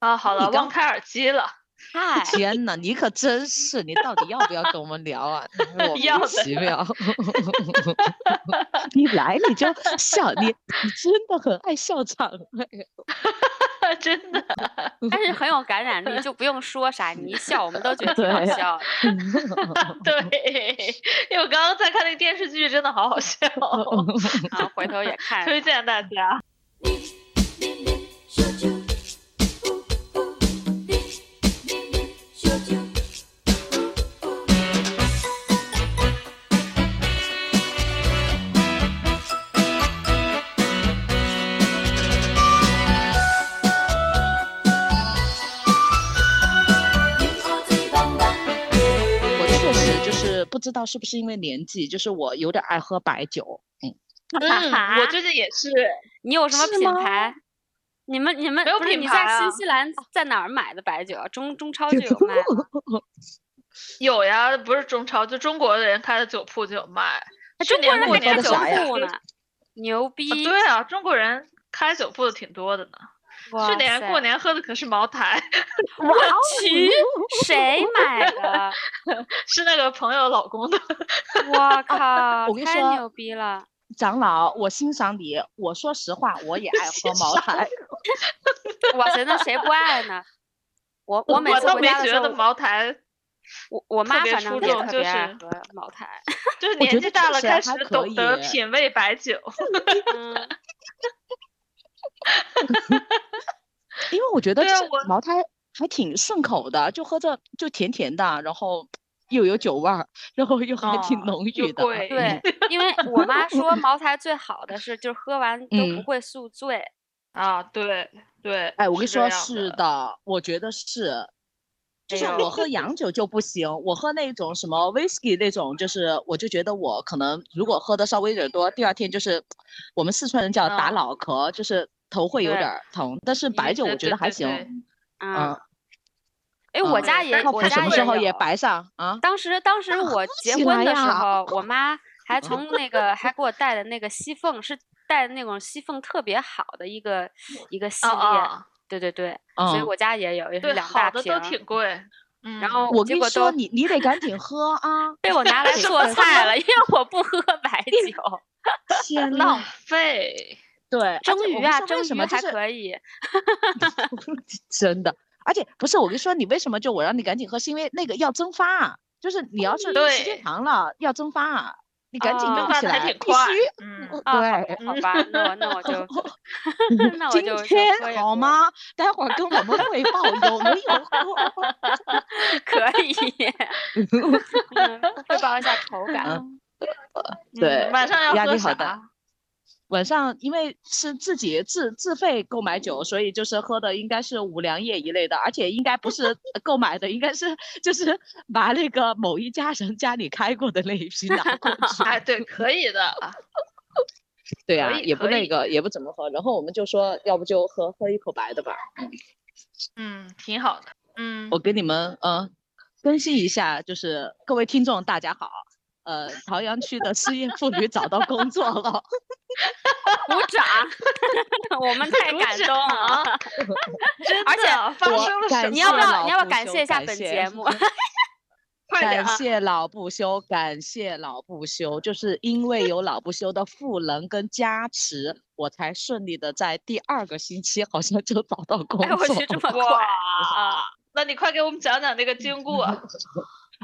啊，好了，你刚忘开耳机了。嗨，天呐，你可真是，你到底要不要跟我们聊啊？莫要的名其妙。你来你就笑，你你真的很爱笑场。真的，但是很有感染力，就不用说啥，你一笑我们都觉得挺好笑的。对，因为我刚刚在看那个电视剧，真的好好笑，啊，回头也看。推荐大家。知道是不是因为年纪，就是我有点爱喝白酒。嗯，嗯，我最近也是，你有什么品牌？你们你们没有品牌、啊你在新西兰在哪儿买的白酒啊？中中超就有卖？有呀，不是中超，就中国的人开的酒铺就有卖。中国人还开酒铺呢，牛逼！啊对啊，中国人开酒铺的挺多的呢。哇去年过年喝的可是茅台，我去 谁买的？是那个朋友老公的。我靠，太我跟你说牛逼了！长老，我欣赏你。我说实话，我也爱喝茅台。哇塞，那谁不爱呢？我我每次我倒没回家的时候觉得，茅台我我妈反正也特别爱是喝茅台。就是年纪大了，开始懂得品味白酒。嗯，因为我觉得茅台还挺顺口的，就喝着就甜甜的，然后又有酒味儿，然后又还挺哦浓郁的。贵对，因为我妈 说茅台最好的是，就是喝完都不嗯会宿醉。啊，对对，哎，我跟你说是的，我觉得是。就是我喝洋酒就不行，我喝那种什么 whisky 那种，就是我就觉得我可能如果喝的稍微有点多，第二天就是我们四川人叫打嗯脑壳，就是头会有点儿疼。但是白酒我觉得还行。对嗯嗯，，哎，我嗯家也靠我家也什么时候有也白上啊？当时当时我结婚的时候，我妈还从 那个还给我带的那个西凤，是带的那种西凤特别好的一个一个系哦列。哦，对对对，所以嗯我家也有，也是对，两大好的都瓶。挺贵。嗯，然后我结果都跟你说，你你得赶紧喝啊！被我拿来做 菜了，因为我不喝白酒。天浪，费。对，而蒸鱼啊，蒸什么就是可以。真的，而且不是我跟你说，你为什么就我让你赶紧喝，是因为那个要蒸发啊，就是你要是时间长了要蒸发啊，你赶紧哦用起来，必快须。嗯，对，好好吧，那我那我就 那我今天？好吗？待会儿跟我们汇报有没有喝？可以，嗯汇报一下口感。嗯对嗯晚上要喝啥？晚上因为是自己自自费购买酒，所以就是喝的应该是五粮液一类的，而且应该不是呃 购买的，应该是就是把那个某一家人家里开过的那一批拿过去。哎，对，可以的。对呀、可以也不那个，也不怎么喝。然后我们就说，要不就喝喝一口白的吧。嗯，挺好的。嗯，我给你们呃更新一下，就是各位听众大家好，呃，朝阳区的失业妇女找到工作了。鼓掌，我们太感动了。真而且的发了你要不？要你要不要感谢一下本节目？快点谢老不休，感谢老不休，就是因为有老不休的赋能跟加持，我才顺利的在第二个星期好像就找到工哎，我作去这么哇快啊！那你快给我们讲讲那个经过。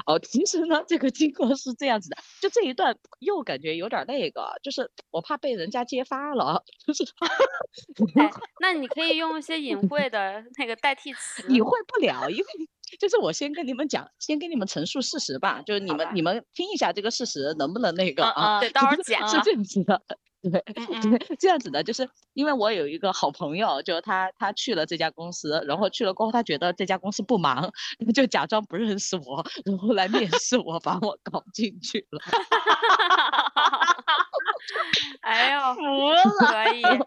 哦，其实呢，这个经过是这样子的，就这一段又感觉有点儿那个，就是我怕被人家揭发了，就是 哎，那你可以用一些隐晦的那个代替词。隐晦不了，因为就是我先跟你们讲，先跟你们陈述事实吧，就是你们你们听一下这个事实能不能那个嗯啊？嗯对，到时候就是剪是这样子的，对，这样子的，就是因为我有一个好朋友，就他他去了这家公司，然后去了过后，他觉得这家公司不忙，就假装不认识我，然后来面试我，把我搞进去了。哎呦，服了。可以。哎，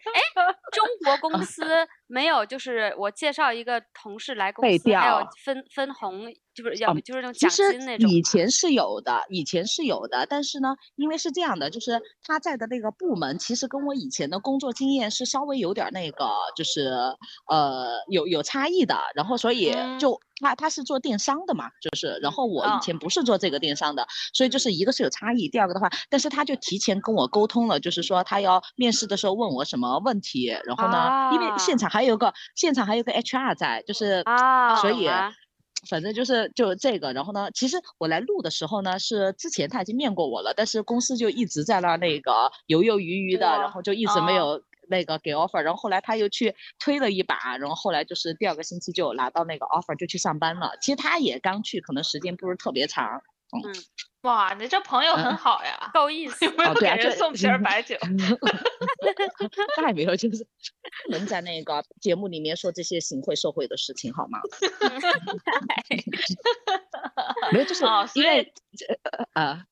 中国公司没有，就是我介绍一个同事来公司，还有分分红，就是要不就是那种奖其实金那种以前是有的，以前是有的，但是呢，因为是这样的，就是他在的那个部门，其实跟我以前的工作经验是稍微有点儿那个，就是呃有有差异的。然后所以嗯。就他他是做电商的嘛，就是然后我以嗯前不是做这个电商的，所以就是一个是有差异，第二个的话，但是他就提前跟我沟通了，就是说他要面试的时候问我什么问题，然后呢，因为现啊场还有个现场还有个 HR 在，就是啊，所以反正就是就这个，然后呢，其实我来录的时候呢，是之前他已经面过我了，但是公司就一直在那儿那个犹犹豫豫的，然后就一直没哦有那个给 offer，然后后来他又去推了一把，然后后来就是第二个星期就拿到那个 offer 就去上班了。其实他也刚去，可能时间不是特别长。哇，你这朋友很嗯好呀，够意思有。没有哦对给人送瓶儿白酒？那也没有，就是不能在那个节目里面说这些行贿受贿的事情，好吗？没有，就是哦所以因为这呃呃，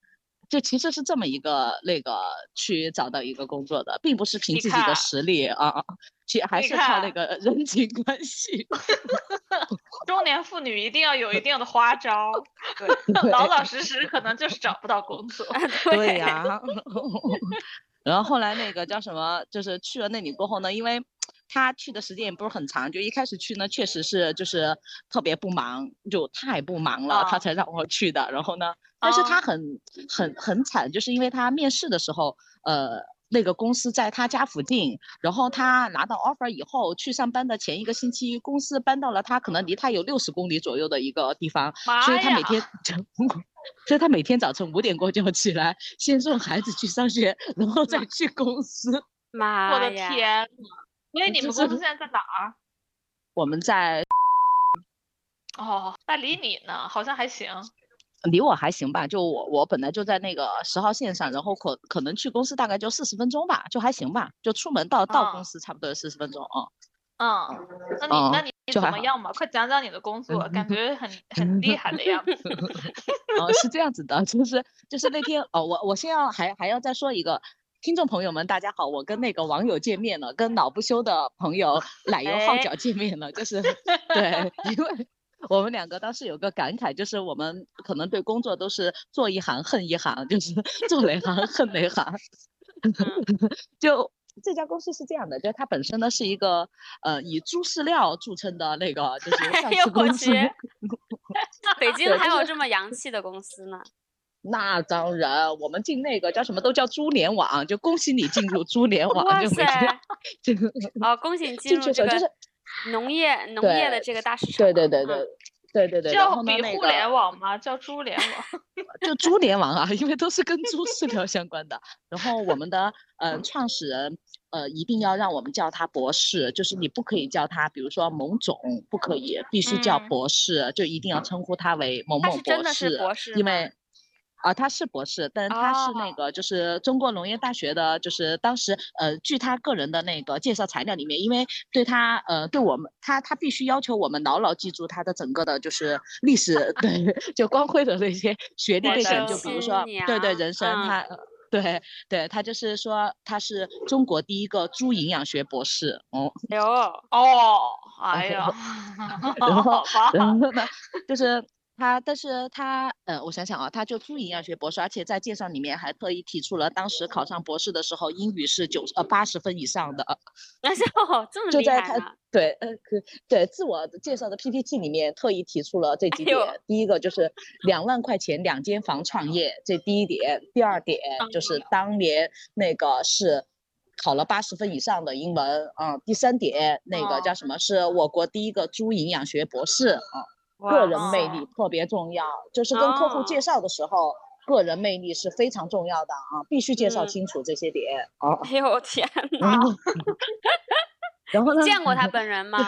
就其实是这么一个那个去找到一个工作的，并不是凭自己的实力啊，去还是靠那个人际关系。中年妇女一定要有一定的花招，老老 实实可能就是找不到工作。对呀、然后后来那个叫什么，就是去了那里过后呢，因为他去的时间也不是很长，就一开始去呢，确实是就是特别不忙，就太不忙了，他啊才让我去的。然后呢，但是他啊很很很惨，就是因为他面试的时候，呃。那个公司在他家附近，然后他拿到 offer 以后，去上班的前一个星期，公司搬到了他可能离他有六十公里左右的一个地方，所以他每天呀，所以他每天早晨五点过就要起来，先送孩子去上学，然后再去公司。妈我的呀！天呐！所以你们公司现在在哪儿？我们在哦，那离你呢，好像还行。离我还行吧，就我我本来就在那个十号线上，然后可可能去公司大概就四十分钟吧，就还行吧，就出门到到啊公司差不多四十分钟啊。嗯，那你嗯那你怎么样嘛？快讲讲你的工作，感觉很 很厉害的样子。哦，是这样子的，就是就是那天哦，我我先要还还要再说一个，听众朋友们大家好，我跟那个网友见面了，跟脑不休的朋友 奶油号哎角见面了，就是 对，因为我们两个当时有个感慨，就是我们可能对工作都是做一行恨一行，就是做哪行恨哪行，就。这家公司是这样的，就是它本身呢是一个呃以猪饲料著称的那个就是上哎呦我市公司，去北京还有这么洋气的公司呢？那当然，我们进那个叫什么都叫猪联网，就恭喜你进入猪联网，就每天塞！这个哦，恭喜你 进进入这个就是农业农业的这个大市场。对对对嗯对对对对，叫比互联网吗？叫猪联网。就猪联网啊，因为都是跟猪饲料相关的。然后我们的呃创始人呃一定要让我们叫他博士，就是你不可以叫他，比如说某总，不可以，必须叫嗯博士，就一定要称呼他为某某博士真博的是士，博士因为。啊，他是博士，但他是那哦个就是中国农业大学的，就是当时呃，据他个人的那个介绍材料里面，因为对他呃，对我们他他必须要求我们牢牢记住他的整个的就是历史，对，就光辉的那些学历背景，就比如说对对人生嗯他。呃对对，他就是说他是中国第一个猪营养学博士，哦，哎呦，哦，哎呀，然后然后呢，就是他，但是他，呃，我想想啊，他就猪营养学博士，而且在介绍里面还特意提出了当时考上博士的时候，英语是九呃八十分以上的，哎呦，这么就在他厉害呢？对，呃，可对自我介绍的 PPT 里面特意提出了这几点。第一个就是两万块钱两间房创业，这第一点；第二点 就是当年那个是考了八十分以上的英文啊、第三点那个叫哦什么？是我国第一个猪营养学博士啊、个人魅力特别重要，就是跟客户介哦绍的时候。个人魅力是非常重要的啊，必须介绍嗯清楚这些点哦。哎呦天哪！然后 呢？见过他本人吗？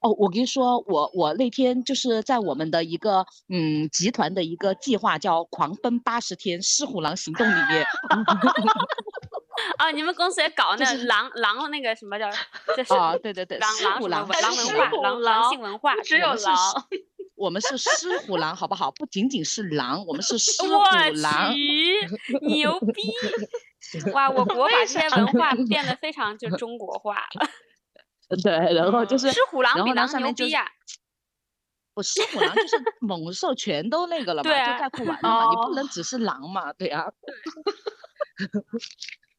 哦，我跟你说，我我那天就是在我们的一个嗯集团的一个计划叫“狂奔八十天狮虎狼行动”里面，啊，你们公司也搞那就是狼狼那个什么叫？就是啊，对对对，狼狼什么狮虎狼文狼文化狼狼性文化只有狼，我们是狮虎狼，好不好？不仅仅是狼，我们是狮虎我狼。去，牛逼！哇，我国把这些文化变得非常就中国化了。对，然后就嗯是狮虎狼比狼牛逼呀！我狮虎狼就是猛兽全都那个了嘛，就概括完了嘛，你哦不能只是狼嘛，对啊。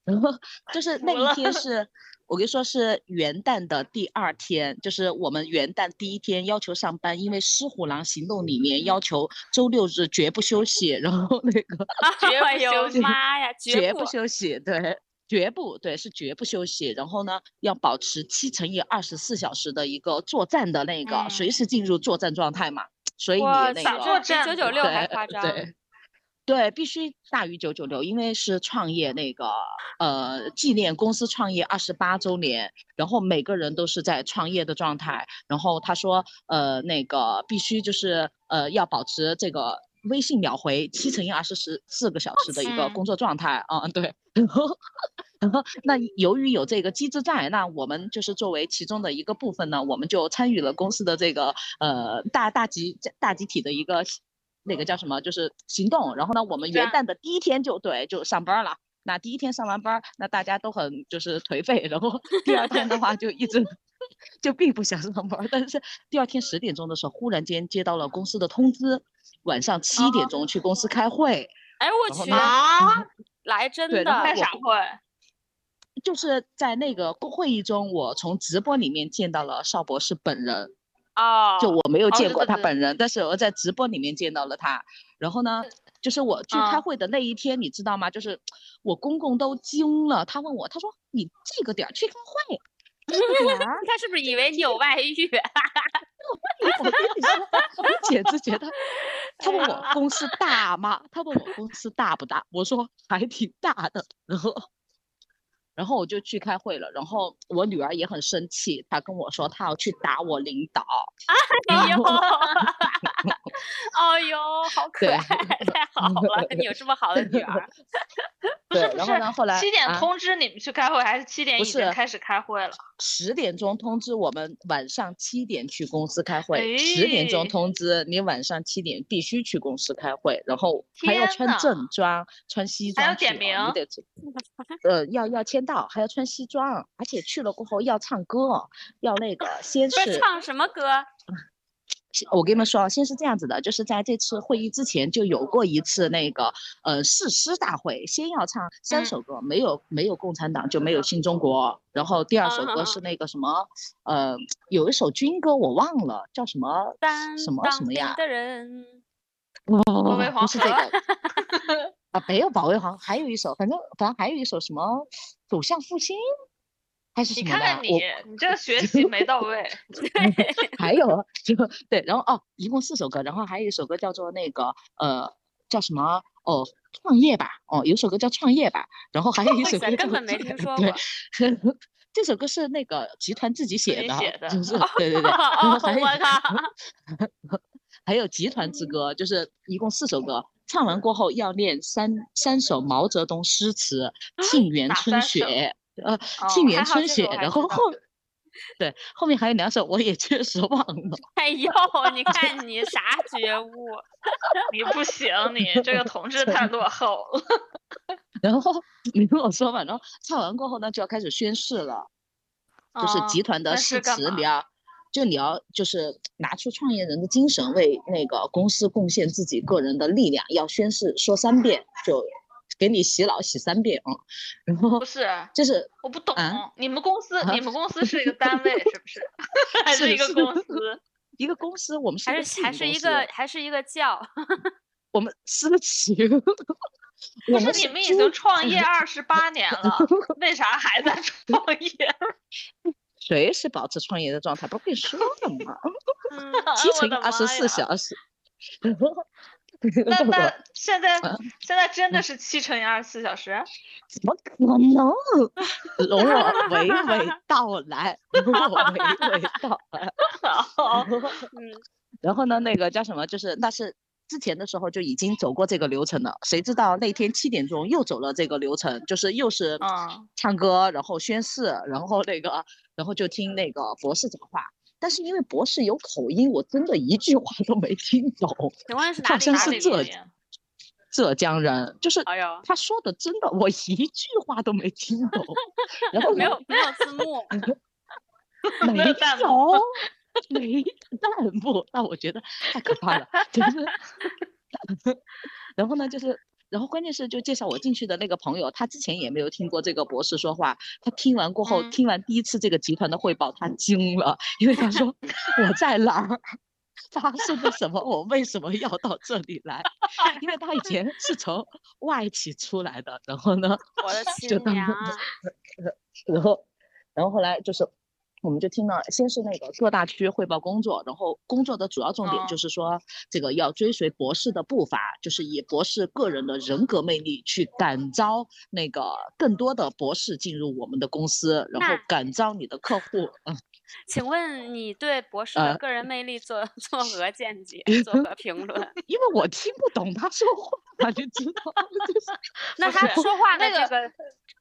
然 后就是那一天 是，我跟你说是元旦的第二天，就是我们元旦第一天要求上班，因为狮虎狼行动里面要求周六日绝不休息，然后那个 绝不哎呦休息妈呀，绝不不休息，对，绝不对，是绝不休息。然后呢，要保持七乘以二十四小时的一个作战的那个，随嗯时进入作战状态嘛。所以你哇，那个这比战九九六还夸张。对对，必须大于九九六，因为是创业那个呃纪念公司创业二十八周年，然后每个人都是在创业的状态。然后他说呃那个必须就是呃要保持这个微信秒回七乘以二十四四个小时的一个工作状态啊、对，然后。然后，那由于有这个机制在，那我们就是作为其中的一个部分呢，我们就参与了公司的这个呃大大集大集体的一个那个叫什么，就是行动。然后呢，我们元旦的第一天就对就上班了。那第一天上完班，那大家都很就是颓废，然后 第二天的话就一直就并不想上班。但是第二天十点钟的时候，忽然间接到了公司的通知，晚上七点钟去公司开会。哎，我去，啊，来真的开啥会？就是在那个会议中，我从直播里面见到了邵博士本人。哦，就我没有哦见过对对对他本人，但是我在直播里面见到了他。然后呢，就是我去开嗯会的那一天，你知道吗？就是我公公都惊了，他问我，他说你这个点儿去开会，他是不是以为你有外遇？我跟你说，我简直觉得，他问哎我公司大吗？他问我公司大不大？我说还挺大的。然后，然后我就去开会了。然后我女儿也很生气，她跟我说她要去打我领导。哎呦，哎呦，好可爱，太好了！你有这么好的女儿，不是不是七点啊通知你们去开会，还是七点不已经是开始开会了？十点钟通知我们晚上七点去公司开会，十点钟哎通知你晚上七点必须去公司开会，然后还要穿正装、穿西装还要点名你得呃，要要签到，还要穿西装，而且去了过后要唱歌，要那个 先不是是唱什么歌？我跟你们说，先是这样子的，就是在这次会议之前就有过一次那个呃誓师大会，先要唱三嗯。首歌，没有没有共产党就没有新中国，然后第二首歌是那个什么呃有一首军歌我忘了叫什么什么什么呀，的人，哦卫黄不是这河个 啊没有保卫好像还有一首，反正反正还有一首什么走向复兴还是什你么的，看看你，你这学习没到位。还有啊就对，然后哦，一共四首歌，然后还有一首歌叫做那个呃叫什么哦创业吧，哦有首歌叫创业吧，然后还有一首歌根本没听说对过，这首歌是那个集团自己写的，写的就是对对对，还有！还有集团之歌，就是一共四首歌，唱完过后要念三三首毛泽东诗词，《沁园春雪》呃，哦《沁园春雪然后后对后面还有两首我也确实忘了。哎呦，你看你啥觉悟？你不行，你这个同志 太落后了。然后你跟我说吧，然后唱完过后呢，就要开始宣誓了，就是集团的誓词，你要就你要就是拿出创业人的精神，为那个公司贡献自己个人的力量，要宣誓说三遍，就给你洗脑洗三遍啊、然后不是，就是我不懂啊，你们公司啊你们公司是一个单位是不是？还是是一个公司？一个公司，我们是还是还是一个还是一个教？我们私企，不是你们已经创业二十八年了，为啥还在创业？随时保持创业的状态，不跟你 说了吗？嗯，七乘二十四小时。那那现在嗯现在真的是七乘以二十四小时？怎么可能？容我娓娓道来，容我娓娓道来。好嗯，然后呢，那个叫什么？就是那是之前的时候就已经走过这个流程了，谁知道那天七点钟又走了这个流程，就是又是嗯唱歌，然后宣誓，然后那个，然后就听那个博士讲话。但是因为博士有口音，我真的一句话都没听懂。请问是哪好里哪里像是浙？浙江人，就是他说的真的，我一句话都没听懂。然后没有没有字幕，没 没有弹幕有，没弹幕，那我觉得太可怕了，就是，然后呢，就是。然后关键是，就介绍我进去的那个朋友，他之前也没有听过这个博士说话。他听完过后，听完第一次这个集团的汇报，他惊了，因为他说 我在哪儿，发生了什么，我为什么要到这里来？因为他以前是从外企出来的，然后呢，我的亲娘，然后，然后后来就是。我们就听了，先是那个各大区汇报工作，然后工作的主要重点就是说，这个要追随博士的步伐，就是以博士个人的人格魅力去感召那个更多的博士进入我们的公司，然后感召你的客户。嗯，请问你对博士的个人魅力做 作何见解？作何评论？因为我听不懂他说话，就知道。那他说话的这个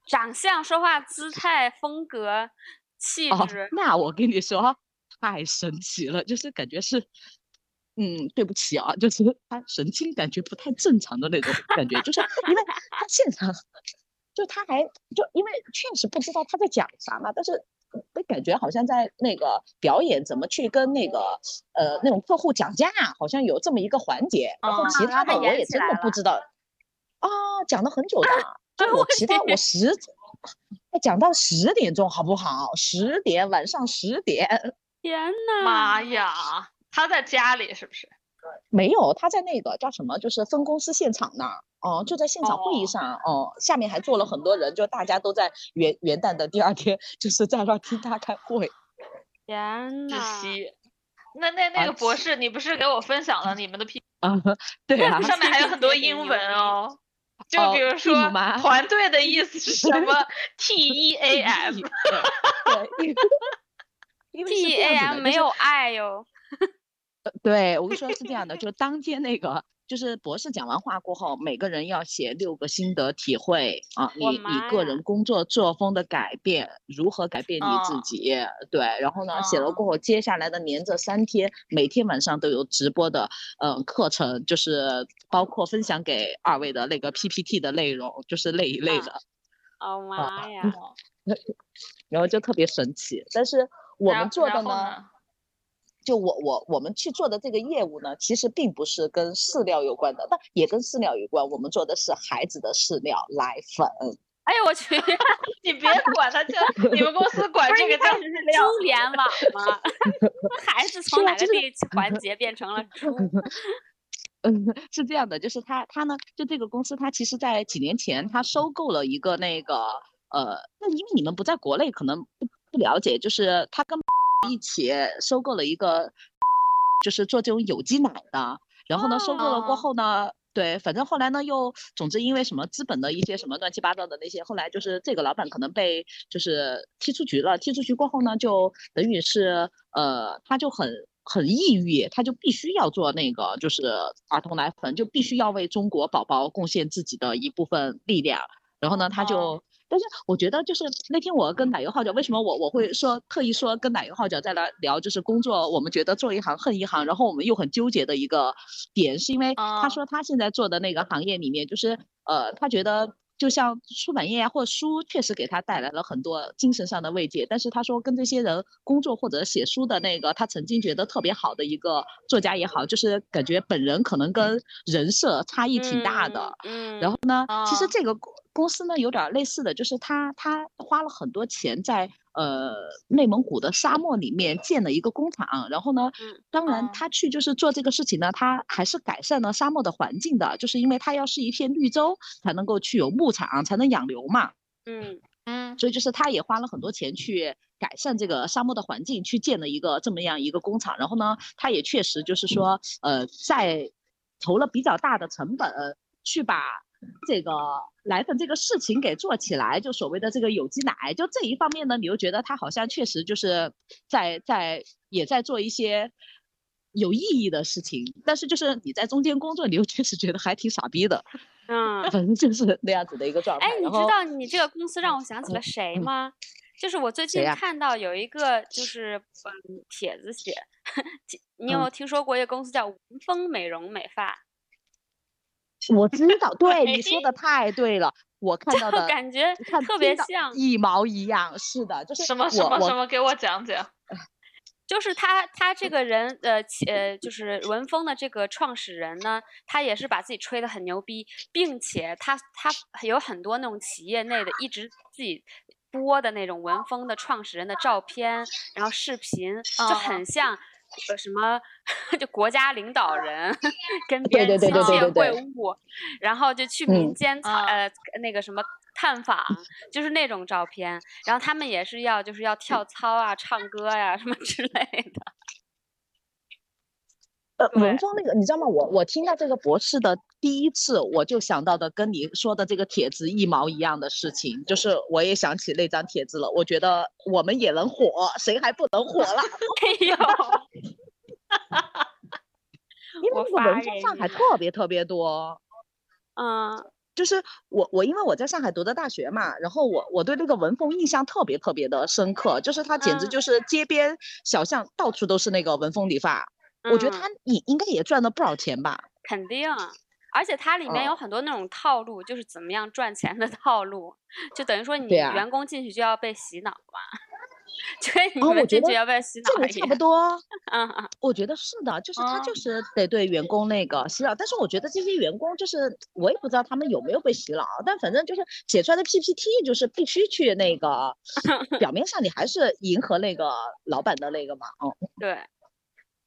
长相、说话姿态、风格。气质，那我跟你说，太神奇了，就是感觉是，嗯，对不起啊，就是他神经感觉不太正常的那种感觉，就是因为他现场，就他还就因为确实不知道他在讲啥嘛，但是被感觉好像在那个表演怎么去跟那个呃那种客户讲价，好像有这么一个环节，然后其他的我也真的不知道，啊，讲了很久的，就我其他我实。讲到十点钟好不好？十点，晚上十点。天呐，妈呀！他在家里是不是？没有，他在那个叫什么，就是分公司现场那儿。哦，就在现场会议上。哦，下面还坐了很多人，就大家都在元元旦的第二天，就是在那听他开会。天呐！那那那个博士，你不是给我分享了你们的 P？啊，对啊，上面还有很多英文哦。就比如说，团队的意思是什么？T E A M，对，T E A M 没有爱哟。对，我跟你说是这样的，就是当天那个。就是博士讲完话过后，每个人要写六个心得体会啊，你你个人工作作风的改变，如何改变你自己？对，然后呢，写了过后，接下来的连着三天，每天晚上都有直播的，嗯，课程就是包括分享给二位的那个 PPT 的内容，就是那一类的。哦妈呀！然后就特别神奇，但是我们做的呢？就我我我们去做的这个业务呢，其实并不是跟饲料有关的，但也跟饲料有关。我们做的是孩子的饲料奶粉。哎呦我去！你别管它叫你们公司管这个叫猪联网吗？孩子从哪个地环节变成了猪？嗯，是这样的，就是他他呢，就这个公司，他其实在几年前他收购了一个那个呃，那因为你们不在国内，可能不不了解，就是他跟。一起收购了一个，就是做这种有机奶的。然后呢，收购了过后呢，对，反正后来呢，又总之因为什么资本的一些什么乱七八糟的那些，后来就是这个老板可能被就是踢出局了。踢出局过后呢，就等于是呃，他就很很抑郁，他就必须要做那个就是儿童奶粉，就必须要为中国宝宝贡献自己的一部分力量。然后呢，他就。但是我觉得，就是那天我跟奶油号角，为什么我我会说特意说跟奶油号角再来聊，就是工作，我们觉得做一行恨一行，然后我们又很纠结的一个点，是因为他说他现在做的那个行业里面，就是呃，他觉得就像出版业啊，或者书，确实给他带来了很多精神上的慰藉。但是他说跟这些人工作或者写书的那个，他曾经觉得特别好的一个作家也好，就是感觉本人可能跟人设差异挺大的。嗯，然后呢，其实这个。公司呢有点类似的就是他他花了很多钱在呃内蒙古的沙漠里面建了一个工厂，然后呢，当然他去就是做这个事情呢，他还是改善了沙漠的环境的，就是因为他要是一片绿洲才能够去有牧场才能养牛嘛，嗯。嗯，所以就是他也花了很多钱去改善这个沙漠的环境，去建了一个这么样一个工厂，然后呢，他也确实就是说呃在投了比较大的成本去把。这个奶粉这个事情给做起来，就所谓的这个有机奶，就这一方面呢，你又觉得它好像确实就是在在也在做一些有意义的事情，但是就是你在中间工作，你又确实觉得还挺傻逼的，嗯，反正就是那样子的一个状态。哎，你知道你这个公司让我想起了谁吗？就是我最近看到有一个就是嗯帖子写，你有听说过一个公司叫文风美容美发？我知道，对你说的太对了，我看到的感觉特别像一毛一样，是的，就是什么什么什么，给我讲讲。就是他，他这个人，呃，呃，就是文峰的这个创始人呢，他也是把自己吹得很牛逼，并且他他有很多那种企业内的一直自己播的那种文峰的创始人的照片，然后视频就很像。呃，什么 就国家领导人跟别人亲切会晤，然后就去民间呃那个什么探访，就是那种照片。然后他们也是要就是要跳操啊、唱歌呀什么之类的。呃，文峰那个你知道吗？我我听到这个博士的第一次，我就想到的跟你说的这个帖子一毛一样的事情，就是我也想起那张帖子了。我觉得我们也能火，谁还不能火了？哎呦，因为那个文峰上海特别特别多。嗯，就是我我因为我在上海读的大学嘛，然后我我对那个文峰印象特别特别的深刻，就是他简直就是街边小巷到处都是那个文峰理发。我觉得他也应该也赚了不少钱吧？肯定，而且它里面有很多那种套路，就是怎么样赚钱的套路，就等于说你员工进去就要被洗脑嘛，就跟你们进去要被洗脑。差不多，嗯嗯，我觉得是的，就是他就是得对员工那个洗脑，但是我觉得这些员工就是我也不知道他们有没有被洗脑，但反正就是写出来的 PPT 就是必须去那个，表面上你还是迎合那个老板的那个嘛，嗯，对。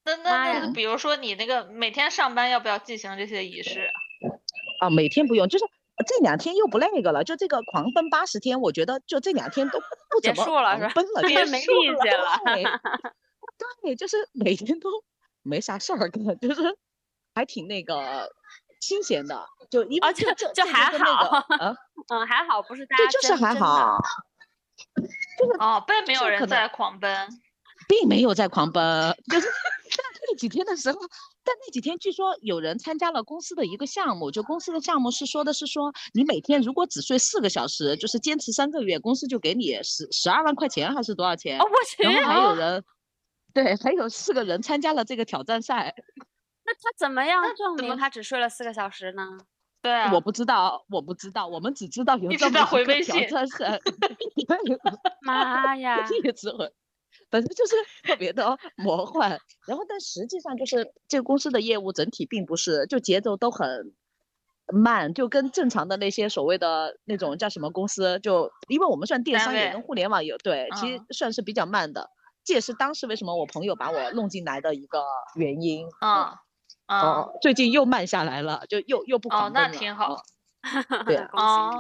那那那，比如说你那个每天上班要不要进行这些仪式？啊，每天不用，就是这两天又不那个了，就这个狂奔八十天，我觉得就这两天都不怎么狂奔了，就没力气了。对，就是每天都没啥事儿干，就是还挺那个清闲的，就因为就就还好，嗯嗯还好，不是大家就是还好，就是哦，并没有人在狂奔，并没有在狂奔，就是。那几天的时候，但那几天据说有人参加了公司的一个项目，就公司的项目是说的是说，你每天如果只睡四个小时，就是坚持三个月，公司就给你十十二万块钱还是多少钱？我去！然后还有人，对，还有四个人参加了这个挑战赛。那他怎么样证明他只睡了四个小时呢？对啊，我不知道，我不知道，我们只知道有这么一个挑战赛。妈呀！一直回。反正就是特别的魔幻，然后但实际上就是这个公司的业务整体并不是，就节奏都很慢，就跟正常的那些所谓的那种叫什么公司，就因为我们算电商也跟互联网有对，其实算是比较慢的。这也是当时为什么我朋友把我弄进来的一个原因。啊啊，最近又慢下来了，就又又不狂奔了。哦，那挺好。对 啊。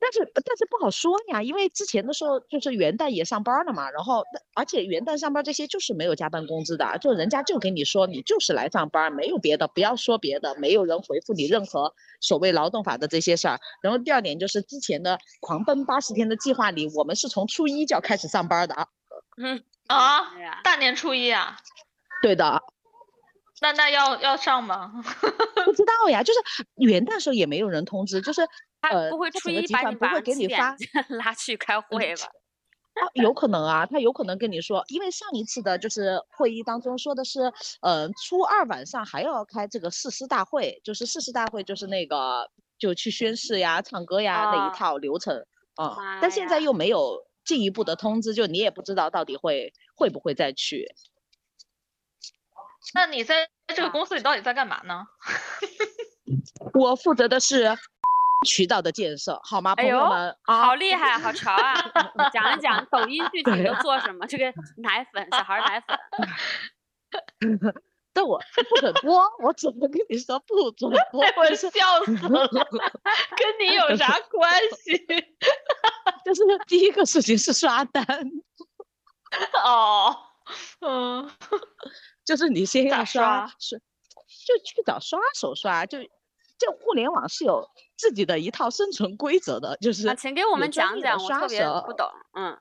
但是但是不好说呀，因为之前的时候就是元旦也上班了嘛，然后而且元旦上班这些就是没有加班工资的，就人家就给你说你就是来上班，没有别的，不要说别的，没有人回复你任何所谓劳动法的这些事儿。然后第二点就是之前的狂奔八十天的计划里，我们是从初一就要开始上班的。嗯啊，大年初一啊？对的。那那要要上吗？不知道呀，就是元旦时候也没有人通知，就是呃，不会初一集团不会给你发 拉去开会吧？他，有可能啊，他有可能跟你说，因为上一次的就是会议当中说的是，呃，初二晚上还要开这个誓师大会，就是誓师大会就是那个就去宣誓呀、唱歌呀那一套流程啊，但现在又没有进一步的通知，就你也不知道到底会会不会再去。那你在这个公司里到底在干嘛呢？我负责的是渠道的建设，好吗，朋友们？好厉害，好潮啊！讲一讲抖音具体都做什么？这个奶粉，小孩奶粉。但我不准播，我怎么跟你说不准 播？我笑死了，跟你有啥关系？就是第一个事情是刷单。哦，嗯。就是你先要刷，是就去找刷手刷，就就互联网是有自己的一套生存规则的，就是请给我们讲讲，我特别不懂，嗯，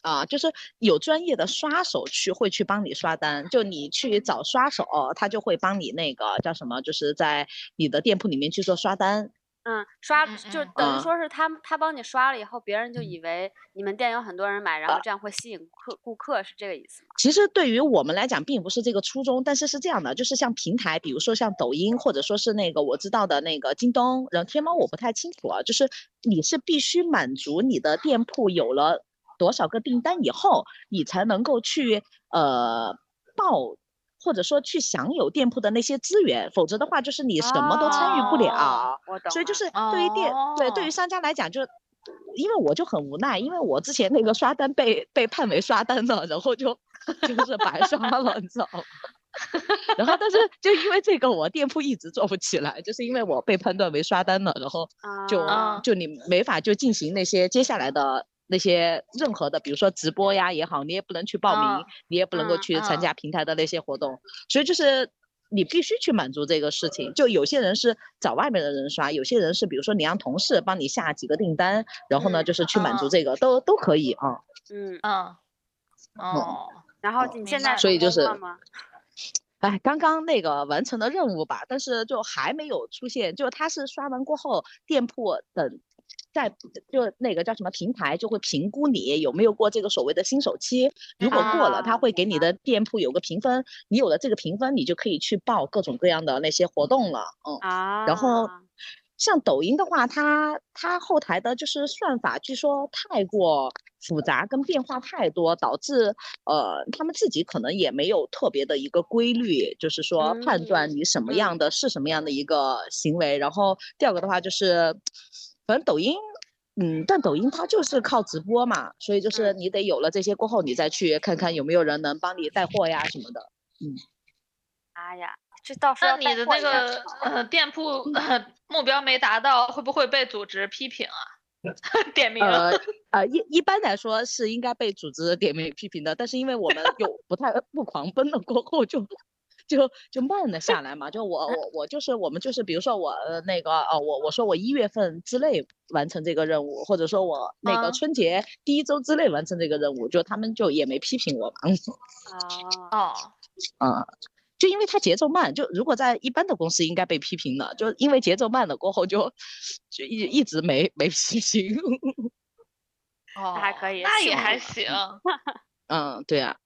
啊，就是有专业的刷手去会去帮你刷单，就你去找刷手，他就会帮你那个叫什么，就是在你的店铺里面去做刷单。嗯，刷就等于说是他他帮你刷了以后，别人就以为你们店有很多人买，然后这样会吸引客顾客，是这个意思吗？其实对于我们来讲，并不是这个初衷，但是是这样的，就是像平台，比如说像抖音，或者说是那个我知道的那个京东，然后天猫我不太清楚啊，就是你是必须满足你的店铺有了多少个订单以后，你才能够去呃报。或者说去享有店铺的那些资源，否则的话就是你什么都参与不了。所以就是对于店对对于商家来讲，就因为我就很无奈，因为我之前那个刷单被被判为刷单了，然后就就是白刷了，你知道吗？然后但是就因为这个，我店铺一直做不起来，就是因为我被判断为刷单了，然后就就你没法就进行那些接下来的。那些任何的，比如说直播呀也好，你也不能去报名，你也不能够去参加平台的那些活动，所以就是你必须去满足这个事情。就有些人是找外面的人刷，有些人是比如说你让同事帮你下几个订单，然后呢就是去满足这个，都都可以啊。嗯嗯哦，然后你现在所以就是，哎，刚刚那个完成的任务吧，但是就还没有出现，就他是刷完过后，店铺等。在就那个叫什么平台就会评估你有没有过这个所谓的新手期，如果过了，他会给你的店铺有个评分，你有了这个评分，你就可以去报各种各样的那些活动了，嗯啊。然后像抖音的话，它它后台的就是算法，据说太过复杂跟变化太多，导致呃他们自己可能也没有特别的一个规律，就是说判断你什么样的是什么样的一个行为。然后第二个的话就是。反正抖音，嗯，但抖音它就是靠直播嘛，所以就是你得有了这些过后，你再去看看有没有人能帮你带货呀什么的。嗯，哎呀，这到时候那你的那个呃店铺 目标没达到，会不会被组织批评啊？点名？呃呃，一一般来说是应该被组织点名批评的，但是因为我们有不太 不狂奔了过后就。就就慢了下来嘛，就我我我就是我们就是比如说我那个呃我我说我一月份之内完成这个任务，或者说我那个春节第一周之内完成这个任务，就他们就也没批评我嘛。哦哦，嗯，就因为他节奏慢，就如果在一般的公司应该被批评的，就因为节奏慢了过后就就一一直没没批评。哦，还可以，那也还行。嗯，对啊。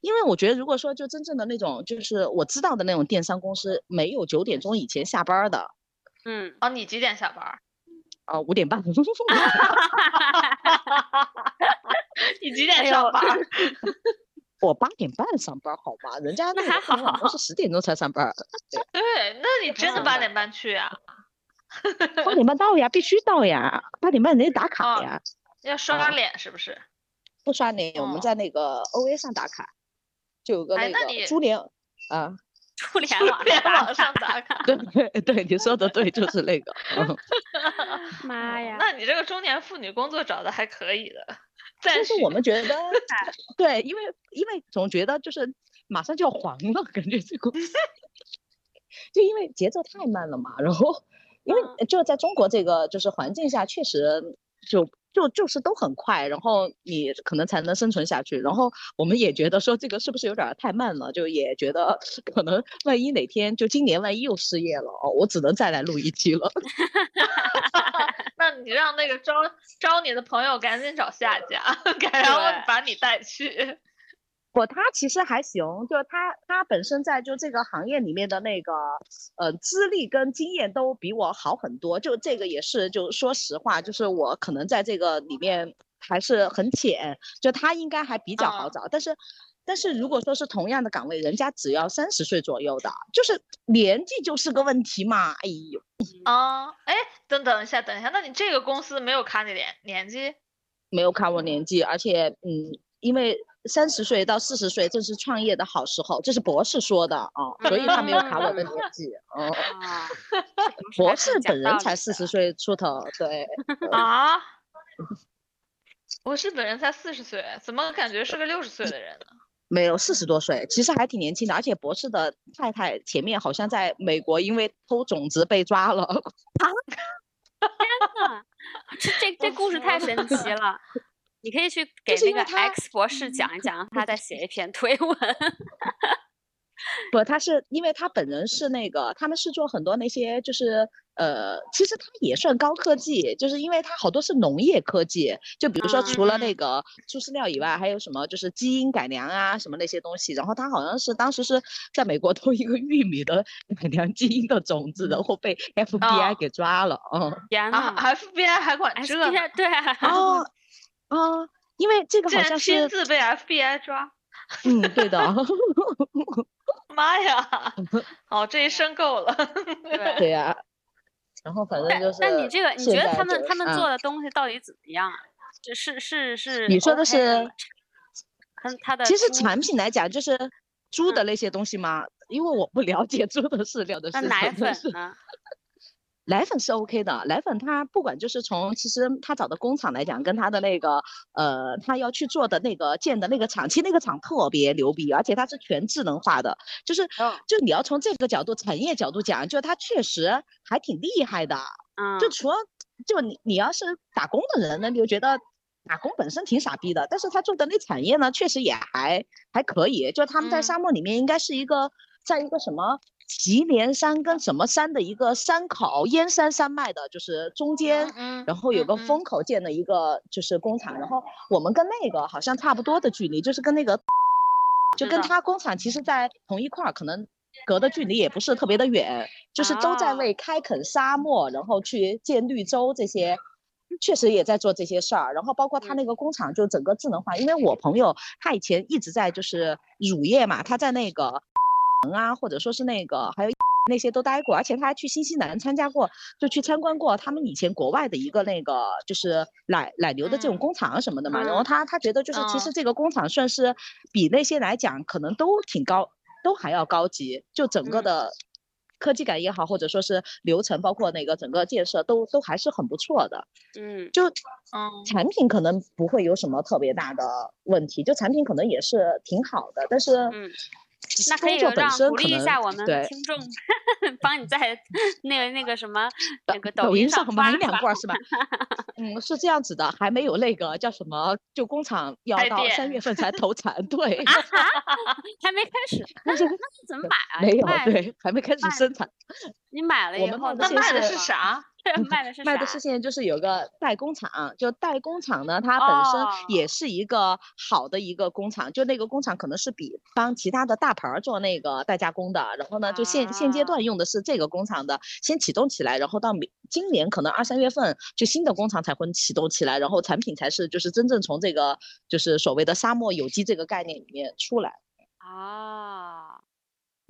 因为我觉得，如果说就真正的那种，就是我知道的那种电商公司，没有九点钟以前下班的。嗯，哦，你几点下班？哦，五点半。你几点上班？我八点半上班，好吗？人家那还好，都是十点钟才上班。对，那你真的八点半去啊？八点半到呀，必须到呀，八点半人家打卡呀。要刷脸是不是？不刷脸，我们在那个 O A 上打卡，就有个那个珠联啊，珠联网上打卡。对对对，你说的对，就是那个。妈呀！那你这个中年妇女工作找的还可以的。但是我们觉得，对，因为因为总觉得就是马上就要黄了，感觉这个，就因为节奏太慢了嘛。然后因为就在中国这个就是环境下，确实就。就就是都很快，然后你可能才能生存下去。然后我们也觉得说这个是不是有点太慢了？就也觉得 可能万一哪天就今年万一又失业了哦，我只能再来录一期了。那你让那个招招你的朋友赶紧找下家，然后把你带去。不，他其实还行，就是他他本身在就这个行业里面的那个，呃，资历跟经验都比我好很多。就这个也是，就说实话，就是我可能在这个里面还是很浅，就他应该还比较好找。但是，但是如果说是同样的岗位，人家只要三十岁左右的，就是年纪就是个问题嘛。哎呦，啊，哎，等等一下，等一下，那你这个公司没有看你年年纪？没有看我年纪，而且，嗯，因为。三十岁到四十岁正是创业的好时候，这是博士说的啊，所以他没有卡我的年纪。哦，博士本人才四十岁出头，对。啊？博士本人才四十岁，怎么感觉是个六十岁的人呢？没有，四十多岁，其实还挺年轻的。而且博士的太太前面好像在美国因为偷种子被抓了。啊！天呐，这这这故事太神奇了。你可以去给那个 X 博士讲一讲，他再写一篇推文。不，他是因为他本人是那个，他们是做很多那些，就是呃，其实他也算高科技，就是因为他好多是农业科技，就比如说除了那个猪饲料以外，还有什么就是基因改良啊，什么那些东西。然后他好像是当时是在美国偷一个玉米的改良基因的种子，然后被 FBI 给抓了。嗯，啊，FBI 还管这？对，哦。啊，因为这个好像是亲自被 FBI 抓，嗯，对的。妈呀！哦，这一生够了。对对呀。然后反正就是。那你这个，你觉得他们他们做的东西到底怎么样啊？这是是是。你说的是？他他的。其实产品来讲，就是猪的那些东西嘛，因为我不了解猪的饲料的事情。那奶粉呢？奶粉是 OK 的，奶粉它不管就是从其实他找的工厂来讲，跟他的那个呃，他要去做的那个建的那个厂，其实那个厂特别牛逼，而且它是全智能化的，就是就你要从这个角度产业角度讲，就它确实还挺厉害的。嗯，就除了就你你要是打工的人呢，你就觉得打工本身挺傻逼的，但是他做的那产业呢，确实也还还可以，就他们在沙漠里面应该是一个在一个什么。祁连山跟什么山的一个山口，燕山山脉的，就是中间，然后有个风口建的一个就是工厂，然后我们跟那个好像差不多的距离，就是跟那个，就跟他工厂其实在同一块儿，可能隔的距离也不是特别的远，就是都在为开垦沙漠，然后去建绿洲这些，确实也在做这些事儿，然后包括他那个工厂就整个智能化，因为我朋友他以前一直在就是乳业嘛，他在那个。啊，或者说是那个，还有那些都待过，而且他还去新西兰参加过，就去参观过他们以前国外的一个那个就是奶奶牛的这种工厂什么的嘛。然后他他觉得就是其实这个工厂算是比那些来讲可能都挺高，都还要高级，就整个的科技感也好，或者说是流程，包括那个整个建设都都还是很不错的。嗯，就嗯产品可能不会有什么特别大的问题，就产品可能也是挺好的，但是嗯。那可以让鼓励一下我们听众，帮你在那个那个什么那个抖音上买两罐是吧？嗯，是这样子的，还没有那个叫什么，就工厂 要到三月份才投产，对，还没开始，那是怎么买啊？没有，对，还没开始生产。你买了以后，那卖的是啥？卖的是卖的是现在就是有个代工厂，就代工厂呢，它本身也是一个好的一个工厂，就那个工厂可能是比帮其他的大牌儿做那个代加工的，然后呢，就现现阶段用的是这个工厂的，先启动起来，然后到明今年可能二三月份就新的工厂才会启动起来，然后产品才是就是真正从这个就是所谓的沙漠有机这个概念里面出来。啊，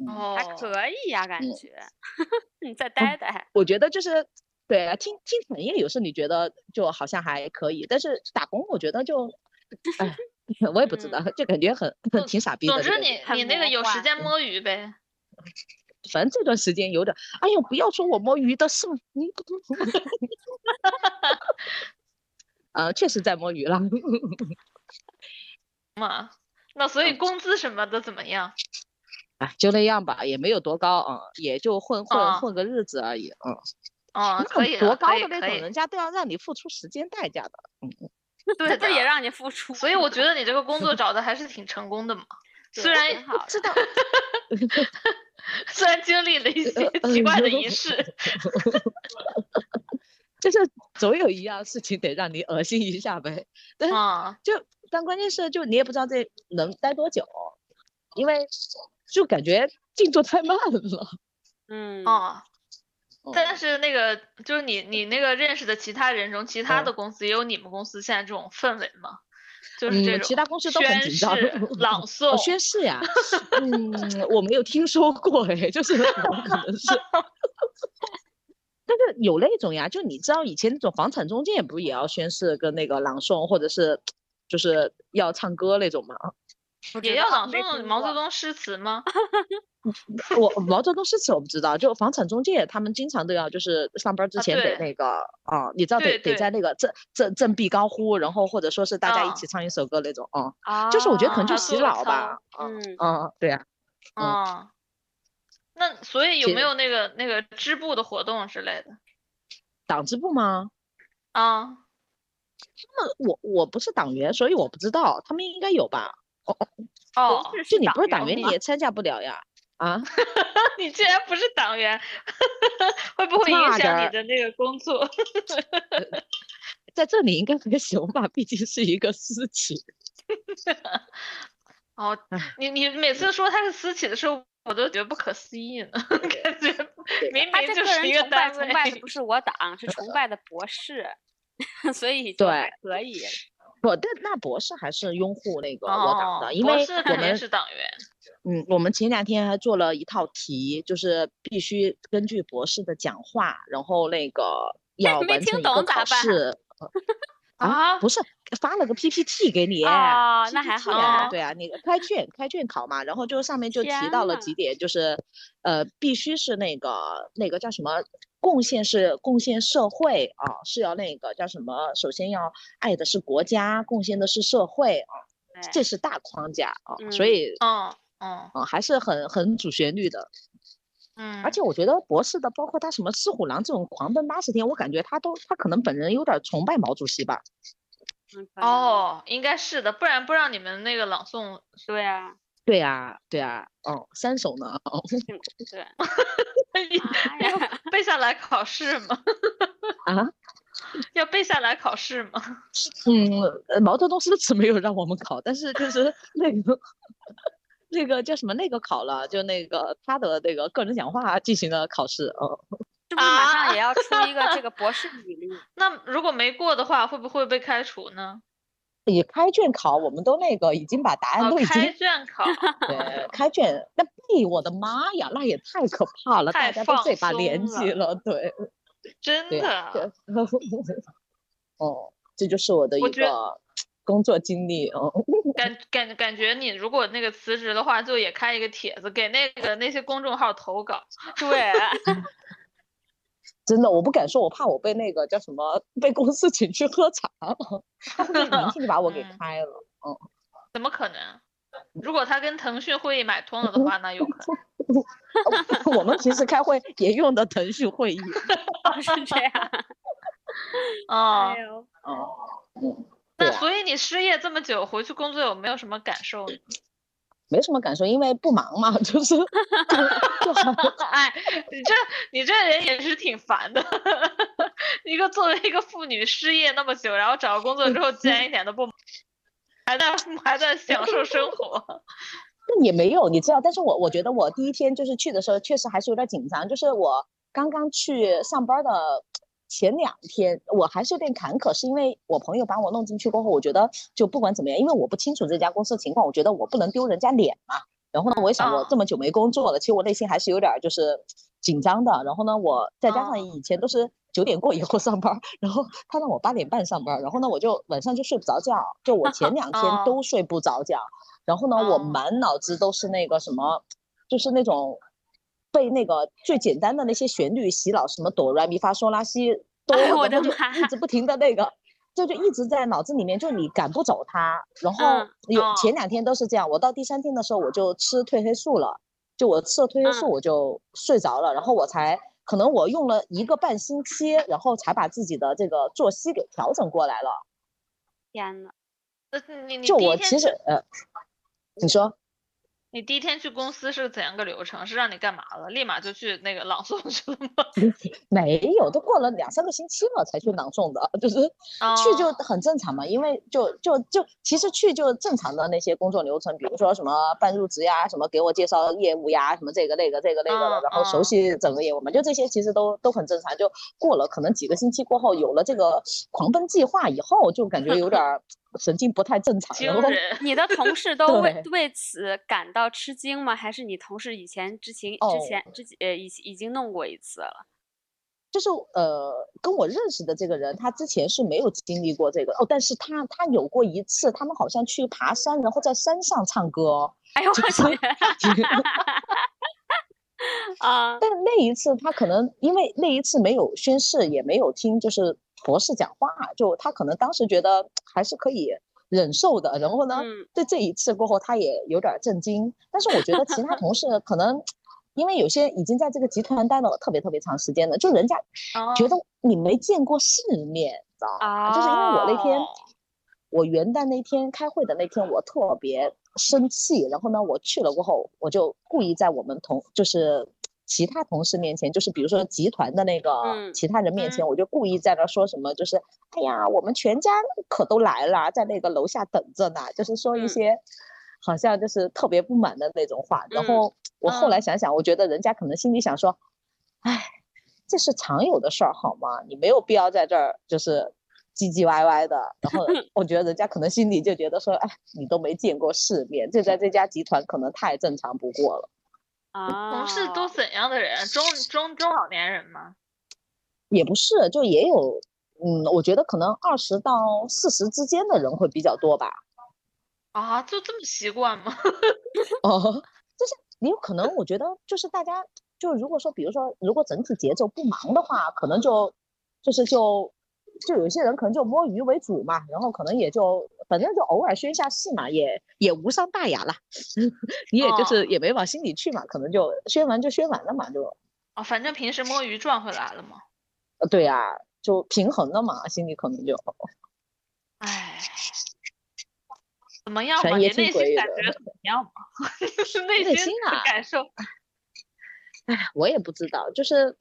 哦，还可以呀，感觉，你再待待。我觉得就是。对啊，听听产业有时候你觉得就好像还可以，但是打工我觉得就，哎，我也不知道，就感觉很很挺傻逼的。总之你你那个有时间摸鱼呗。反正这段时间有点，哎呦，不要说我摸鱼的事，你，呃，确实在摸鱼了。嘛，那所以工资什么的怎么样？哎，就那样吧，也没有多高啊，也就混混混个日子而已，嗯。哦，可以，多高的那种，人家都要让你付出时间代价的。嗯嗯，对，这也让你付出。所以我觉得你这个工作 找的还是挺成功的嘛。虽然知道，虽然经历了一些奇怪的仪式，就是总有一样事情得让你恶心一下呗。但就但关键是，就你也不知道这能待多久，因为就感觉进度太慢了。嗯。哦。但是那个就是你你那个认识的其他人中，其他的公司也有你们公司现在这种氛围吗？就是这种其他公司都很紧张。朗 诵宣誓呀？嗯，我没有听说过哎，就是可能是。但是有那种呀，就你知道以前那种房产中介不也要宣誓跟那个朗诵，或者是就是要唱歌那种吗？也要朗诵毛泽东诗词吗？我毛泽东诗词我不知道，就房产中介他们经常都要就是上班之前得那个啊，你知道得得在那个振振振臂高呼，然后或者说是大家一起唱一首歌那种啊，就是我觉得可能就洗脑吧，嗯嗯对呀，啊，那所以有没有那个那个支部的活动之类的？党支部吗？啊，他们我我不是党员，所以我不知道，他们应该有吧？哦哦，就你不是党员，你也参加不了呀。啊，你竟然不是党员，会不会影响你的那个工作？在这里应该还行吧，毕竟是一个私企。哦，你你每次说他是私企的时候，我都觉得不可思议呢，感觉明明就是一个单位。崇拜的不是我党，是崇拜的博士，所以对可以。不，但那博士还是拥护那个我党的，因为我们是党员。嗯，我们前两天还做了一套题，就是必须根据博士的讲话，然后那个 要完成一个考试。啊，不是发了个 PPT 给你啊，那还。对啊，那个开卷开卷考嘛，然后就上面就提到了几点，就是呃，必须是那个那个叫什么，贡献是贡献社会啊，是要那个叫什么，首先要爱的是国家，贡献的是社会啊，这是大框架啊，所以嗯嗯嗯，还是很很主旋律的。嗯，而且我觉得博士的，包括他什么狮虎狼这种狂奔八十天，我感觉他都他可能本人有点崇拜毛主席吧。哦，应该是的，不然不让你们那个朗诵。对啊，对啊，对啊，哦，三首呢。哦对。要背下来考试吗？啊？要背下来考试吗？嗯，毛泽东诗词没有让我们考，但是就是那个。那个叫什么？那个考了，就那个他的那个个人讲话进行了考试，哦，是不是马上也要出一个这个博士履历？那如果没过的话，会不会被开除呢？你开卷考，我们都那个已经把答案都已经开卷考，对，开卷那背，我的妈呀，那也太可怕了，大家都这把年纪了，对，真的，哦，这就是我的一个。工作经历 哦，感感感觉你如果那个辞职的话，就也开一个帖子给那个那些公众号投稿。对，真的，我不敢说，我怕我被那个叫什么被公司请去喝茶，他会 明天就把我给开了。嗯，怎么可能？如果他跟腾讯会议买通了的话，那有可能。我们平时开会也用的腾讯会议，是这样。哦，哦，嗯。那所以你失业这么久，回去工作有没有什么感受？没什么感受，因为不忙嘛，就是 哎，你这你这人也是挺烦的。一个作为一个妇女失业那么久，然后找到工作之后，竟然一点都不，还在还在享受生活。那也没有，你知道，但是我我觉得我第一天就是去的时候，确实还是有点紧张，就是我刚刚去上班的。前两天我还是有点坎坷，是因为我朋友把我弄进去过后，我觉得就不管怎么样，因为我不清楚这家公司的情况，我觉得我不能丢人家脸嘛。然后呢，我也想我这么久没工作了，其实我内心还是有点就是紧张的。然后呢，我再加上以前都是九点过以后上班，然后他让我八点半上班，然后呢，我就晚上就睡不着觉，就我前两天 都睡不着觉。然后呢，我满脑子都是那个什么，就是那种。被那个最简单的那些旋律洗脑，什么哆来咪发嗦拉西哆，一直不停的那个，就就一直在脑子里面，就你赶不走它。然后有前两天都是这样，我到第三天的时候我就吃褪黑素了，就我吃了褪黑素我就睡着了，然后我才可能我用了一个半星期，然后才把自己的这个作息给调整过来了。天呐，就我其实呃，你说。你第一天去公司是怎样个流程？是让你干嘛了？立马就去那个朗诵去了吗？没有，都过了两三个星期了才去朗诵的，就是去就很正常嘛。因为就就就其实去就正常的那些工作流程，比如说什么办入职呀，什么给我介绍业务呀，什么这个那个这个那个的，然后熟悉整个业务嘛，就这些其实都都很正常。就过了可能几个星期过后，有了这个狂奔计划以后，就感觉有点。神经不太正常。你的同事 都为为此感到吃惊吗？还是你同事以前之前之前之呃已已经弄过一次了？就是呃，跟我认识的这个人，他之前是没有经历过这个哦，但是他他有过一次，他们好像去爬山，然后在山上唱歌。哎呦我去！啊！但那一次他可能因为那一次没有宣誓，也没有听就是博士讲话，就他可能当时觉得还是可以忍受的。然后呢，对这一次过后，他也有点震惊。但是我觉得其他同事可能，因为有些已经在这个集团待了特别特别长时间了，就人家觉得你没见过世面，知道吗？就是因为我那天，我元旦那天开会的那天，我特别生气。然后呢，我去了过后，我就故意在我们同就是。其他同事面前，就是比如说集团的那个其他人面前，我就故意在那说什么，就是哎呀，我们全家可都来了，在那个楼下等着呢，就是说一些好像就是特别不满的那种话。然后我后来想想，我觉得人家可能心里想说，哎，这是常有的事儿好吗？你没有必要在这儿就是唧唧歪歪的，然后 我觉得人家可能心里就觉得说，哎，你都没见过世面，这在这家集团可能太正常不过了。啊，同事都怎样的人？中中中老年人吗？也不是，就也有，嗯，我觉得可能二十到四十之间的人会比较多吧。啊，就这么习惯吗？哦，就是你有可能，我觉得就是大家就如果说，比如说，如果整体节奏不忙的话，可能就就是就就有些人可能就摸鱼为主嘛，然后可能也就反正就偶尔宣下戏嘛，也也无伤大雅了。你也就是也没往心里去嘛，可能就宣完就宣完了嘛，就哦，反正平时摸鱼赚回来了嘛。呃对呀、就平衡了嘛，心里可能就唉，怎么样嘛？你内心感觉怎么样嘛？内心内心的啊感受。哎，我也不知道，就是，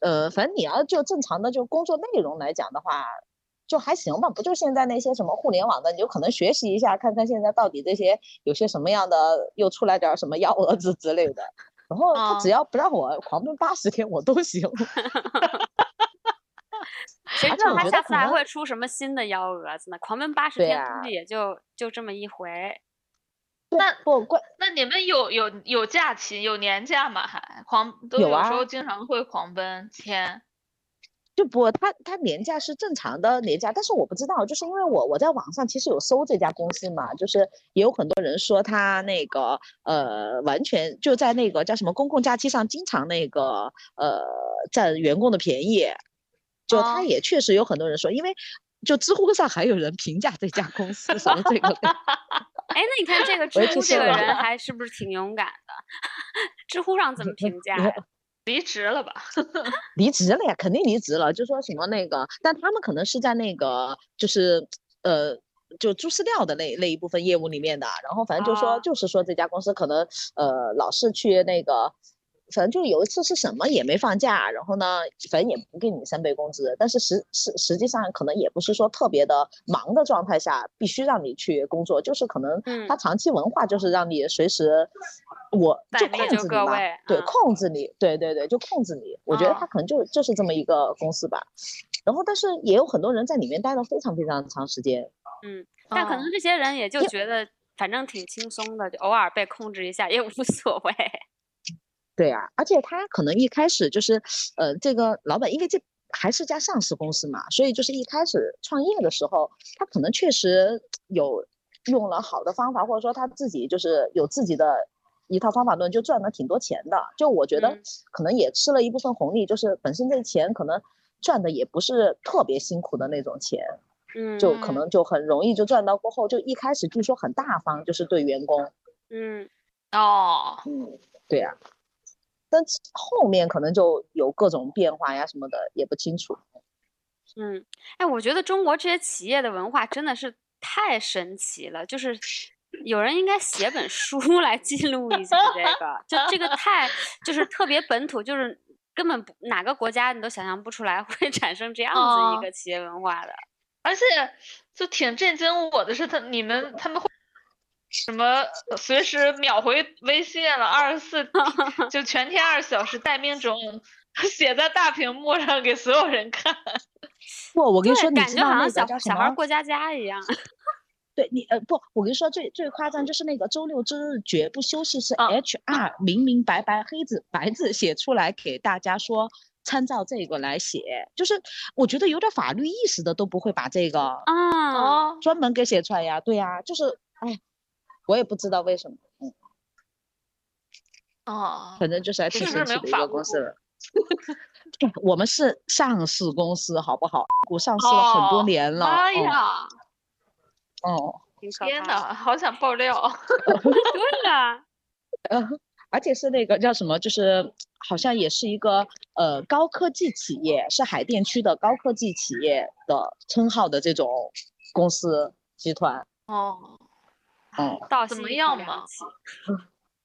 呃，反正你要就正常的就工作内容来讲的话，就还行吧。不就现在那些什么互联网的，你就可能学习一下，看看现在到底这些有些什么样的又出来点什么幺蛾子之类的。然后他只哦要不让我狂奔八十天，我都行。谁知道他下次还会出什么新的幺蛾子呢？狂奔八十天，啊估计也就就这么一回。那不关那你们有有有假期有年假吗？还狂都有有时候啊经常会狂奔天。就不，他他年假是正常的年假，但是我不知道，就是因为我我在网上其实有搜这家公司嘛，就是也有很多人说他那个呃完全就在那个叫什么公共假期上经常那个呃占员工的便宜，就他哦也确实有很多人说，因为就知乎上还有人评价这家公司什么这个 哎，那你看这个知乎这个人还是不是挺勇敢的？知乎上怎么 评价？离职了吧？离职了呀，肯定离职了。就说什么那个，但他们可能是在那个就是呃，就猪饲料的那那一部分业务里面的。然后反正就说、啊就是说这家公司可能呃老是去那个，反正就有一次是什么也没放假，然后呢，反正也不给你三倍工资。但是实实实际上可能也不是说特别的忙的状态下必须让你去工作，就是可能嗯他长期文化就是让你随时。我就控制你吧，对，嗯控制你，对对对，就控制你。我觉得他哦可能就就是这么一个公司吧。然后，但是也有很多人在里面待了非常非常长时间。嗯，但可哦能这些人也就觉得反正挺轻松的，就偶尔被控制一下也无所谓。对啊，而且他可能一开始就是，呃，这个老板因为这还是家上市公司嘛，所以就是一开始创业的时候，他可能确实有用了好的方法，或者说他自己就是有自己的一套方法论，就赚了挺多钱的。就我觉得嗯可能也吃了一部分红利，就是本身这钱可能赚的也不是特别辛苦的那种钱，嗯，就可能就很容易就赚到过后，就一开始据说很大方，就是对员工。嗯，哦，嗯，对呀、但后面可能就有各种变化呀什么的，也不清楚。嗯，哎，我觉得中国这些企业的文化真的是太神奇了，就是有人应该写本书来记录一下这个，就这个太就是特别本土，就是根本不哪个国家你都想象不出来会 产生这样子一哦个企业文化的。而且就挺震惊我的是他你们他们会什么随时秒回微信了，二十四就全天二十小时待命中，写在大屏幕上给所有人看。不，我跟你，说，你感知道那个觉好像小叫什么？小孩过家家一样。对你呃不，我跟你说最最夸张就是那个周六周日绝不休息是啊 HR 明明白白黑字白字写出来给大家说。参照这个来写，就是我觉得有点法律意识的都不会把这个啊，哦，专门给写出来呀。对呀，就是哎，我也不知道为什么，嗯，哦，反正就是还挺神奇的一个公司了。对 我们是上市公司，好不好？股上市了很多哦年了。妈哦呀！哦，天。呐，好想爆料。对啊，呃，而且是那个叫什么，就是好像也是一个呃高科技企业，是海淀区的高科技企业的称号的这种公司集团。哦，嗯，怎么样嘛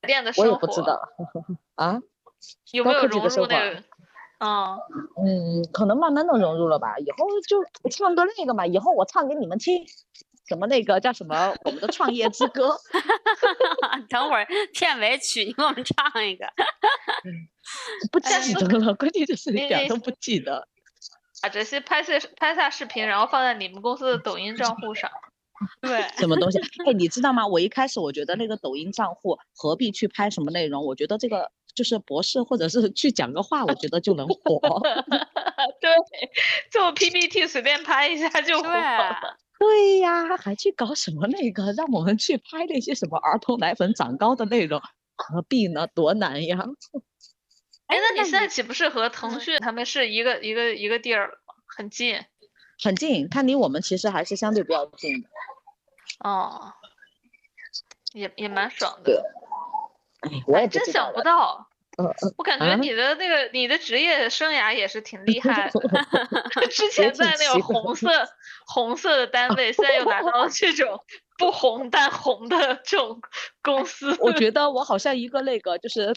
店的 我生活也不知道 啊。有没有融入那个？嗯，嗯，可能慢慢的融入了吧。以后就唱个那个嘛，以后我唱给你们听，什么那个叫什么我们的创业之歌。等会儿片尾曲你给我们唱一个。不哎记得了，关键就是一点都不记得。把这些拍摄拍下视频，然后放在你们公司的抖音账户上。对，什么东西？哎，你知道吗？我一开始我觉得那个抖音账户何必去拍什么内容？我觉得这个就是博士或者是去讲个话，我觉得就能火。对，就 PPT 随便拍一下就火对了。对呀，还去搞什么那个？让我们去拍那些什么儿童奶粉长高的内容，何必呢？多难呀！哎，那那你现在岂不是和腾讯他们是一个一个一个地儿了吗？很近很近，它离我们其实还是相对比较近的。哦，也也蛮爽的。哎，我也哎，真想不到，嗯嗯我感觉啊你的那个你的职业生涯也是挺厉害的。之前在那奇怪种红色红色的单位，现在又来到了这种不红但红的这种公司。我觉得我好像一个那个就是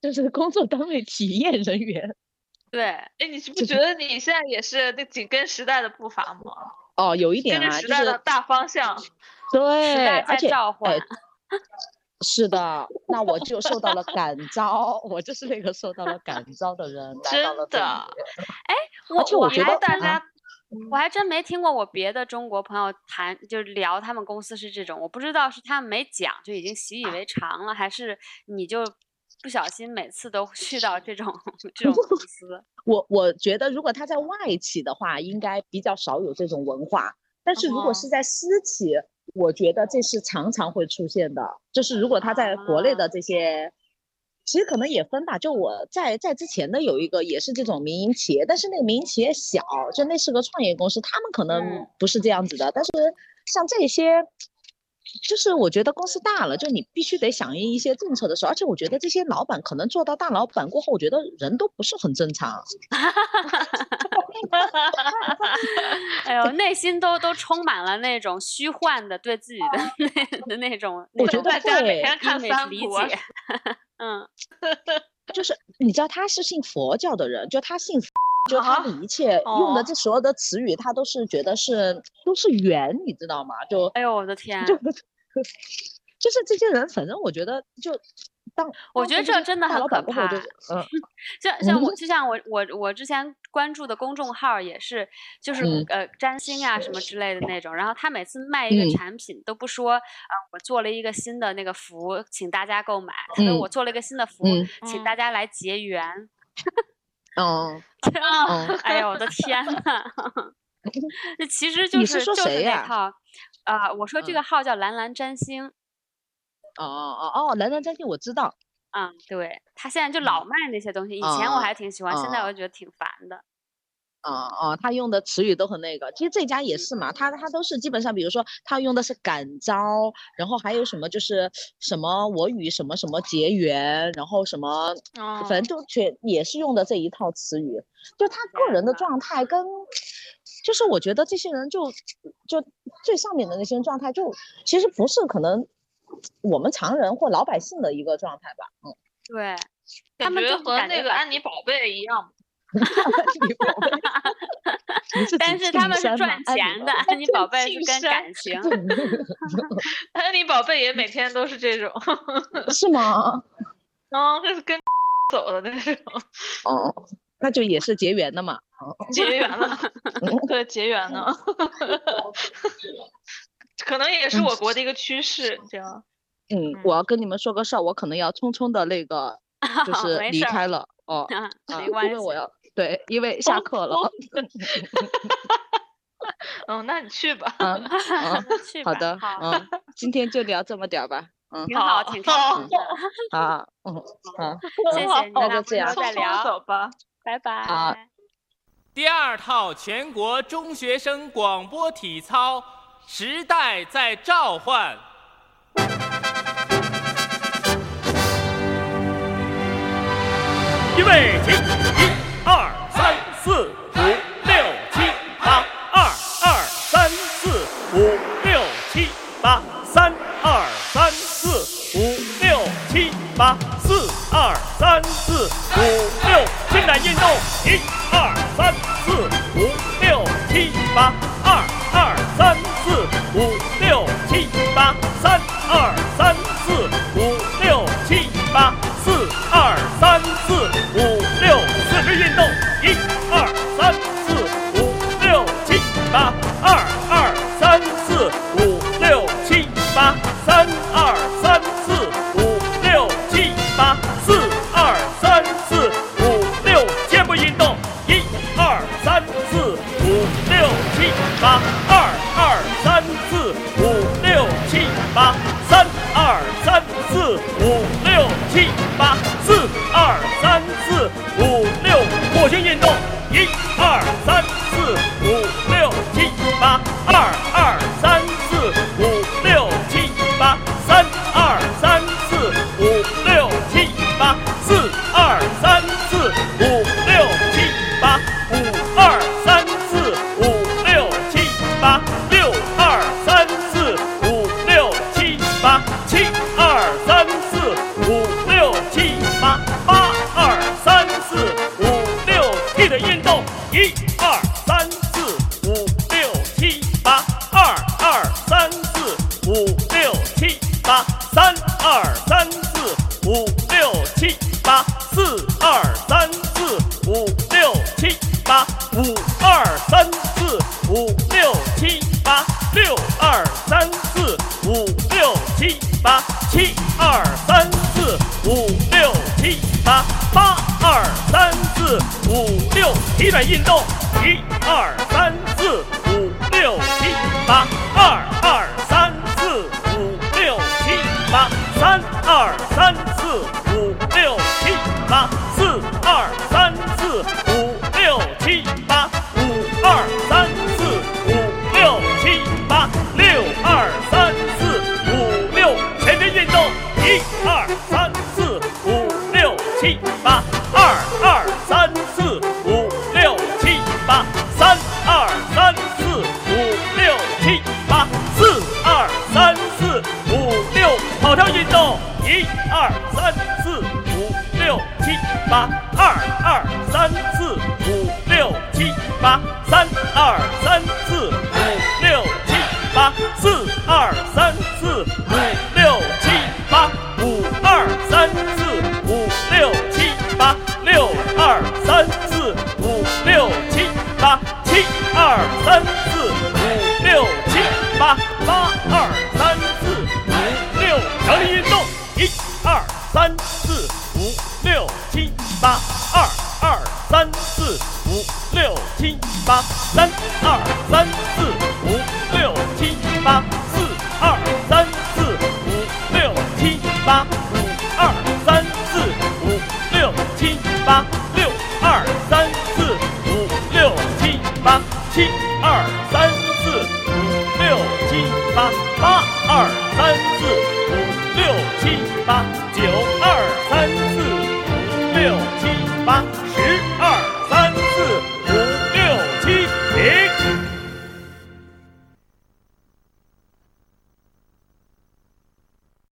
就是工作单位体验人员。对，哎，你不觉得你现在也是那紧跟时代的步伐吗？哦，有一点啊，跟时就是代的大方向。对，而且召唤哎。是的，那我就受到了感召，我就是那个受到了感召的人，真的。哎我我觉还得啊大家我还真没听过我别的中国朋友谈，就是聊他们公司是这种，我不知道是他们没讲就已经习以为常了，还是你就不小心每次都去到这种 这种公 司。我我觉得，如果他在外企的话，应该比较少有这种文化。但是如果哦是在私企，我觉得这是常常会出现的。就是如果他在国内的这些，其实可能也分吧。就我在在之前的有一个也是这种民营企业，但是那个民营企业小，就那是个创业公司，他们可能嗯不是这样子的。但是像这些。就是我觉得公司大了，就你必须得响应一些政策的时候，而且我觉得这些老板可能做到大老板过后，我觉得人都不是很正常。哎呦，内心都都充满了那种虚幻的对自己的那 的那种，我觉得大家每会天理解。嗯，就是你知道他是信佛教的人，就他信佛，就他的啊一切用的哦这所有的词语，他都是觉得是都是缘，你知道吗？就哎呦我的天！就 就是这些人，反正我觉得就当我觉得这真的很可怕嗯 像像我就像我我我之前关注的公众号也是，就是、嗯呃占星啊什么之类的那种，然后他每次卖一个嗯产品都不说啊、我做了一个新的那个符，请大家购买，他说嗯我做了一个新的服，嗯请嗯大家来结缘。嗯啊嗯，哎呀我的天呐，这其实就你是说就是谁呀？那套啊、我说这嗯。个号叫蓝蓝占星。哦哦哦，蓝蓝占星我知道，嗯，对他现在就老卖那些东西，以前我啊还挺喜欢，现在啊我就觉得挺烦的。啊啊，他用的词语都很那个，其实这家也是嘛，他他都是。基本上，比如说他用的是感召，然后还有什么就是什么我与什么什么结缘，然后什么，反正哦就。全也是用的这一套词语，就他个人的状态跟，就是我觉得这些人就就最上面的那些人状态就其实不是可能我们常人或老百姓的一个状态吧，嗯，对，他感觉们就和那个安妮宝贝一样。你宝贝你是但指是他们是赚钱的，宝安妮宝贝是跟感情。安妮宝贝也每天都是这种，贝是吗？嗯，这是跟 走的那种哦，那就也是结缘的嘛。结缘了，对，结缘呢，可能也是我国的一个趋势，你知道吗？嗯，我要跟你们说个事儿，我可能要匆匆的那个，就是离开了哦，啊，啊没关系。因为我要对，因为下课了。嗯，那你去吧。嗯嗯，去吧好的，好，嗯，今天就聊这么点儿吧。嗯，挺好，好挺开好心的。好，嗯好，谢谢你，那那就这样再聊，走吧。拜拜。好第二套全国中学生广播体操，时代在召唤。预备起，一二三四五六七八，二二三四五六七八，三二三四五六七八，四二三四五六，现代运动，一二三四五六七八，二二三四五六七八，三二我。